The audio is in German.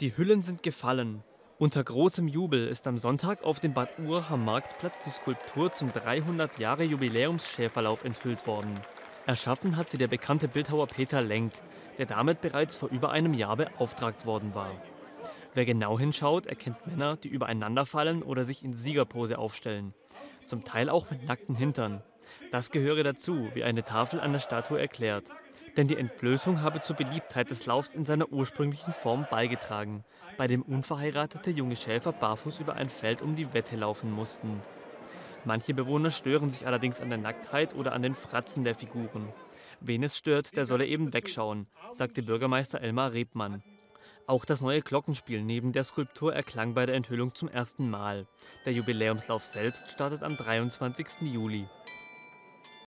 Die Hüllen sind gefallen. Unter großem Jubel ist am Sonntag auf dem Bad Uracher Marktplatz die Skulptur zum 300 Jahre Jubiläumsschäferlauf enthüllt worden. Erschaffen hat sie der bekannte Bildhauer Peter Lenk, der damit bereits vor über einem Jahr beauftragt worden war. Wer genau hinschaut, erkennt Männer, die übereinander fallen oder sich in Siegerpose aufstellen. Zum Teil auch mit nackten Hintern. Das gehöre dazu, wie eine Tafel an der Statue erklärt. Denn die Entblößung habe zur Beliebtheit des Laufs in seiner ursprünglichen Form beigetragen, bei dem unverheiratete junge Schäfer barfuß über ein Feld um die Wette laufen mussten. Manche Bewohner stören sich allerdings an der Nacktheit oder an den Fratzen der Figuren. Wen es stört, der solle eben wegschauen, sagte Bürgermeister Elmar Rebmann. Auch das neue Glockenspiel neben der Skulptur erklang bei der Enthüllung zum ersten Mal. Der Jubiläumslauf selbst startet am 23. Juli.